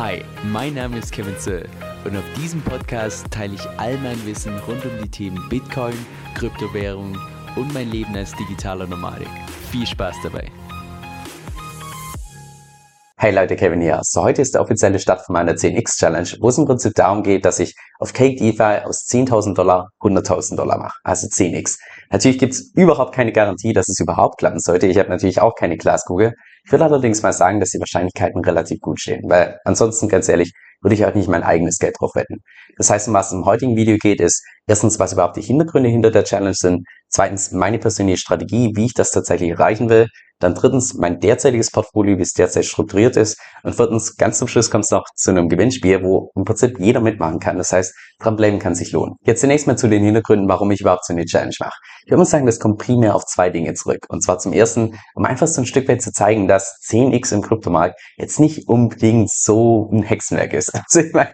Hi, mein Name ist Kevin Zöll und auf diesem Podcast teile ich all mein Wissen rund um die Themen Bitcoin, Kryptowährung und mein Leben als digitaler Nomadik. Viel Spaß dabei! Hey Leute, Kevin hier. So, heute ist der offizielle Start von meiner 10x Challenge, wo es im Prinzip darum geht, dass ich auf Cake DeFi aus 10.000 Dollar 100.000 Dollar mache. Also 10x. Natürlich gibt es überhaupt keine Garantie, dass es überhaupt klappen sollte. Ich habe natürlich auch keine Glaskugel. Ich will allerdings mal sagen, dass die Wahrscheinlichkeiten relativ gut stehen, weil ansonsten, ganz ehrlich, würde ich auch nicht mein eigenes Geld drauf wetten. Das heißt, um was es im heutigen Video geht, ist erstens, was überhaupt die Hintergründe hinter der Challenge sind, zweitens meine persönliche Strategie, wie ich das tatsächlich erreichen will, dann drittens mein derzeitiges Portfolio, wie es derzeit strukturiert ist. Und viertens, ganz zum Schluss kommt es noch zu einem Gewinnspiel, wo im Prinzip jeder mitmachen kann. Das heißt, dranbleiben kann sich lohnen. Jetzt zunächst mal zu den Hintergründen, warum ich überhaupt so eine Challenge mache. Ich würde mal sagen, das kommt primär auf zwei Dinge zurück. Und zwar zum ersten, um einfach so ein Stück weit zu zeigen, dass 10x im Kryptomarkt jetzt nicht unbedingt so ein Hexenwerk ist. Also ich meine,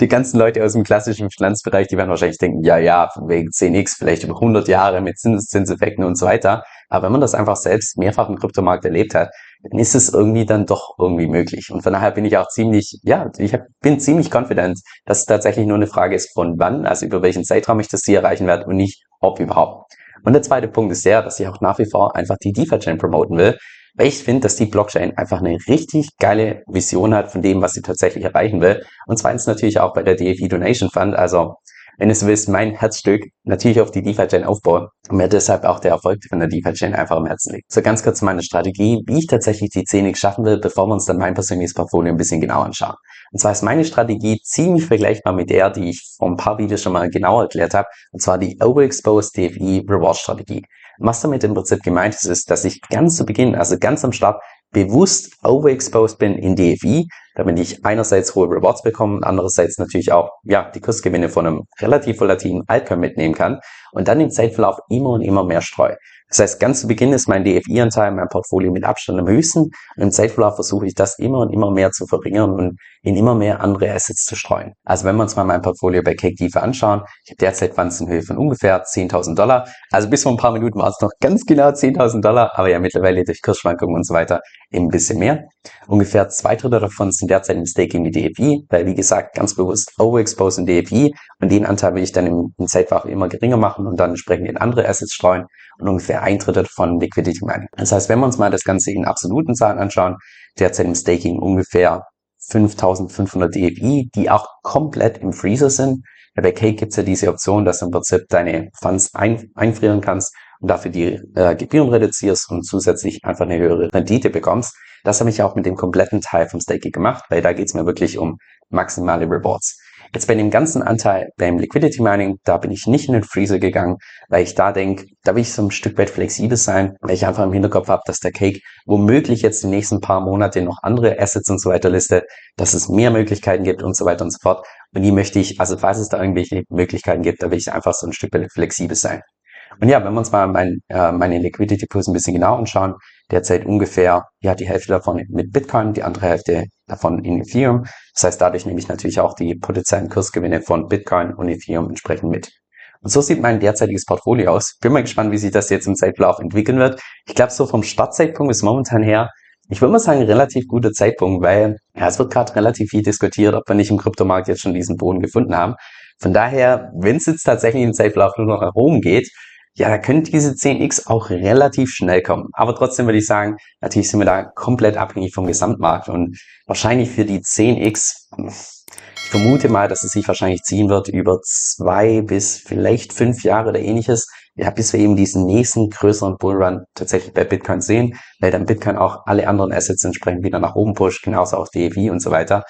die ganzen Leute aus dem klassischen Finanzbereich, die werden wahrscheinlich denken, ja, ja, wegen 10x vielleicht über 100 Jahre mit Zinseszinseffekten und so weiter. Aber wenn man das einfach selbst mehrfach im Kryptomarkt erlebt hat, dann ist es irgendwie dann doch irgendwie möglich. Und von daher bin ich auch ziemlich, ja, ich bin ziemlich confident, dass es tatsächlich nur eine Frage ist von wann, also über welchen Zeitraum ich das Ziel erreichen werde und nicht ob überhaupt. Und der zweite Punkt ist der, dass ich auch nach wie vor einfach die DeFi-Chain promoten will, weil ich finde, dass die Blockchain einfach eine richtig geile Vision hat von dem, was sie tatsächlich erreichen will. Und zweitens natürlich auch bei der DFI Donation Fund, also wenn du so willst, mein Herzstück natürlich auf die DeFi-Chain aufbauen und mir deshalb auch der Erfolg von der DeFi-Chain einfach am Herzen liegt. So ganz kurz meine Strategie, wie ich tatsächlich die 10x schaffen will, bevor wir uns dann mein persönliches Portfolio ein bisschen genauer anschauen. Und zwar ist meine Strategie ziemlich vergleichbar mit der, die ich vor ein paar Videos schon mal genauer erklärt habe, und zwar die Overexposed DFI Reward Strategie. Was damit im Prinzip gemeint ist, ist, dass ich ganz zu Beginn, also ganz am Start, bewusst overexposed bin in DFI, damit ich einerseits hohe Rewards bekomme, andererseits natürlich auch ja die Kursgewinne von einem relativ volatilen Altcoin mitnehmen kann und dann im Zeitverlauf immer und immer mehr streue. Das heißt, ganz zu Beginn ist mein DFI-Anteil, mein Portfolio mit Abstand am höchsten und im Zeitverlauf versuche ich das immer und immer mehr zu verringern und in immer mehr andere Assets zu streuen. Also wenn wir uns mal mein Portfolio bei Cake DeFi anschauen, ich habe derzeit Funds in Höhe von ungefähr 10.000 Dollar. Also bis vor ein paar Minuten war es noch ganz genau 10.000 Dollar, aber ja mittlerweile durch Kursschwankungen und so weiter eben ein bisschen mehr. Ungefähr zwei Drittel davon sind derzeit im Staking mit DFI, weil wie gesagt ganz bewusst overexposed in DFI und den Anteil will ich dann im, im Zeitverlauf immer geringer machen und dann entsprechend in andere Assets streuen und ungefähr ein Drittel von Liquidity Mining. Das heißt, wenn wir uns mal das Ganze in absoluten Zahlen anschauen, derzeit im Staking ungefähr 5500 DFI, die auch komplett im Freezer sind. Bei Cake gibt es ja diese Option, dass du im Prinzip deine Funds ein, einfrieren kannst und dafür die äh, Gebühren reduzierst und zusätzlich einfach eine höhere Rendite bekommst. Das habe ich auch mit dem kompletten Teil vom Staking gemacht, weil da geht es mir wirklich um maximale Rewards. Jetzt bei dem ganzen Anteil beim Liquidity Mining, da bin ich nicht in den Freezer gegangen, weil ich da denke, da will ich so ein Stück weit flexibel sein, weil ich einfach im Hinterkopf habe, dass der Cake womöglich jetzt die nächsten paar Monate noch andere Assets und so weiter listet, dass es mehr Möglichkeiten gibt und so weiter und so fort. Und die möchte ich, also falls es da irgendwelche Möglichkeiten gibt, da will ich einfach so ein Stück weit flexibel sein. Und ja, wenn wir uns mal mein, äh, meine Liquidity Pools ein bisschen genauer anschauen, derzeit ungefähr ja die Hälfte davon mit Bitcoin, die andere Hälfte davon in Ethereum. Das heißt, dadurch nehme ich natürlich auch die potenziellen Kursgewinne von Bitcoin und Ethereum entsprechend mit. Und so sieht mein derzeitiges Portfolio aus. Bin mal gespannt, wie sich das jetzt im Zeitverlauf entwickeln wird. Ich glaube, so vom Startzeitpunkt bis momentan her, ich würde mal sagen, relativ guter Zeitpunkt, weil ja, es wird gerade relativ viel diskutiert, ob wir nicht im Kryptomarkt jetzt schon diesen Boden gefunden haben. Von daher, wenn es jetzt tatsächlich im Zeitverlauf nur noch nach oben geht, ja, da können diese 10x auch relativ schnell kommen. Aber trotzdem würde ich sagen, natürlich sind wir da komplett abhängig vom Gesamtmarkt und wahrscheinlich für die 10x, ich vermute mal, dass es sich wahrscheinlich ziehen wird über zwei bis vielleicht fünf Jahre oder ähnliches. Ja, bis wir eben diesen nächsten größeren Bullrun tatsächlich bei Bitcoin sehen, weil dann Bitcoin auch alle anderen Assets entsprechend wieder nach oben pusht, genauso auch DEV und so weiter.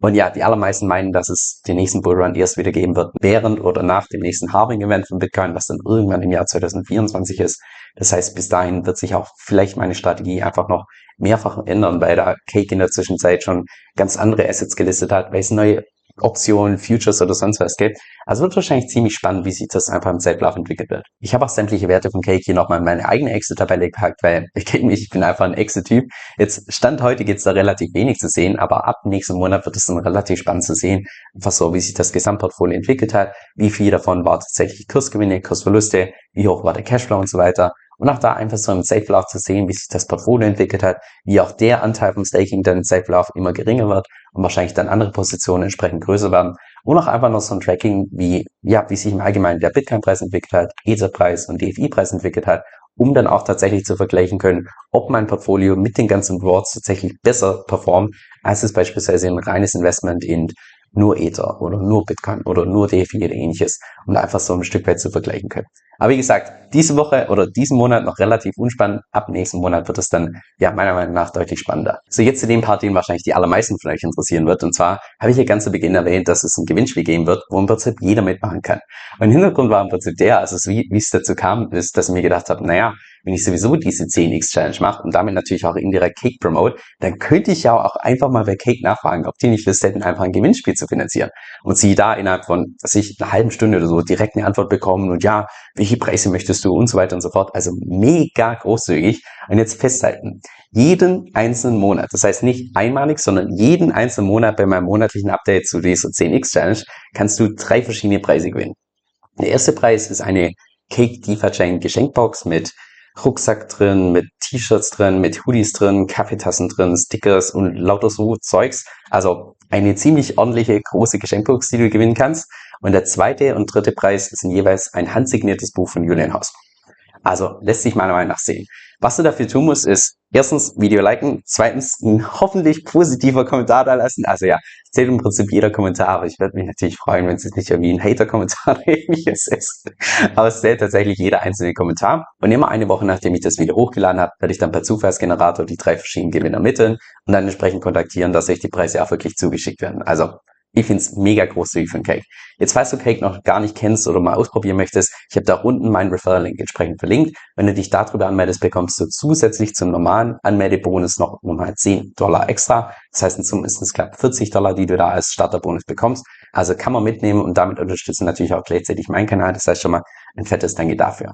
Und ja, die allermeisten meinen, dass es den nächsten Bullrun erst wieder geben wird, während oder nach dem nächsten Halving-Event von Bitcoin, was dann irgendwann im Jahr 2024 ist. Das heißt, bis dahin wird sich auch vielleicht meine Strategie einfach noch mehrfach ändern, weil da Cake in der Zwischenzeit schon ganz andere Assets gelistet hat, weil es neue Optionen, Futures oder sonst was gibt. Also wird wahrscheinlich ziemlich spannend, wie sich das einfach im Zeitlauf entwickelt wird. Ich habe auch sämtliche Werte von Cake hier nochmal in meine eigene Exit-Tabelle gepackt, weil ich kenne mich, ich bin einfach ein Exit-Typ. Jetzt Stand heute gibt es da relativ wenig zu sehen, aber ab nächsten Monat wird es dann relativ spannend zu sehen, einfach so, wie sich das Gesamtportfolio entwickelt hat, wie viel davon war tatsächlich Kursgewinne, Kursverluste, wie hoch war der Cashflow und so weiter. Und auch da einfach so im Safe-Lauf zu sehen, wie sich das Portfolio entwickelt hat, wie auch der Anteil vom Staking dann im Safe-Lauf immer geringer wird und wahrscheinlich dann andere Positionen entsprechend größer werden und auch einfach noch so ein Tracking, wie, ja, wie sich im Allgemeinen der Bitcoin-Preis entwickelt hat, Ether-Preis und DFI-Preis entwickelt hat, um dann auch tatsächlich zu vergleichen können, ob mein Portfolio mit den ganzen Rewards tatsächlich besser performt, als es beispielsweise ein reines Investment in nur Ether oder nur Bitcoin oder nur DeFi oder ähnliches, um einfach so ein Stück weit zu vergleichen können. Aber wie gesagt, diese Woche oder diesen Monat noch relativ unspannend. Ab nächsten Monat wird es dann, ja, meiner Meinung nach deutlich spannender. So, jetzt zu dem Part, den wahrscheinlich die allermeisten von euch interessieren wird. Und zwar habe ich hier ganz zu Beginn erwähnt, dass es ein Gewinnspiel geben wird, wo im Prinzip jeder mitmachen kann. Mein Hintergrund war im Prinzip der, also wie, wie es dazu kam, ist, dass ich mir gedacht habe, naja, wenn ich sowieso diese 10x Challenge mache und damit natürlich auch indirekt Cake promote, dann könnte ich ja auch einfach mal bei Cake nachfragen, ob die nicht Lust hätten, einfach ein Gewinnspiel zu finanzieren. Und sie da innerhalb von, dass ich eine halben Stunde oder so direkt eine Antwort bekommen und ja, welche Preise möchtest du und so weiter und so fort. Also mega großzügig. Und jetzt festhalten, jeden einzelnen Monat, das heißt nicht einmalig, sondern jeden einzelnen Monat bei meinem monatlichen Update zu dieser 10x Challenge kannst du drei verschiedene Preise gewinnen. Der erste Preis ist eine Cake DeFi Geschenkbox mit Rucksack drin, mit T-Shirts drin, mit Hoodies drin, Kaffeetassen drin, Stickers und lauter so Zeugs. Also eine ziemlich ordentliche große Geschenkbox, die du gewinnen kannst. Und der zweite und dritte Preis sind jeweils ein handsigniertes Buch von Julian Haus. Also lässt sich meiner Meinung nach sehen. Was du dafür tun musst, ist erstens Video liken, zweitens ein hoffentlich positiver Kommentar da lassen. Also ja, zählt im Prinzip jeder Kommentar, aber ich würde mich natürlich freuen, wenn es nicht irgendwie ein Hater-Kommentar ähnliches ist. Aber es zählt tatsächlich jeder einzelne Kommentar. Und immer eine Woche, nachdem ich das Video hochgeladen habe, werde ich dann per Zufallsgenerator die drei verschiedenen Gewinner ermitteln und dann entsprechend kontaktieren, dass euch die Preise auch wirklich zugeschickt werden. Also ich find's mega großzügig für ein Cake. Jetzt, falls du Cake noch gar nicht kennst oder mal ausprobieren möchtest, ich habe da unten meinen Referral-Link entsprechend verlinkt. Wenn du dich darüber anmeldest, bekommst du zusätzlich zum normalen Anmeldebonus noch nochmal 10 Dollar extra. Das heißt, in Summe ist es knapp 40 Dollar, die du da als Starterbonus bekommst. Also kann man mitnehmen und damit unterstützen natürlich auch gleichzeitig meinen Kanal. Das heißt schon mal ein fettes Danke dafür.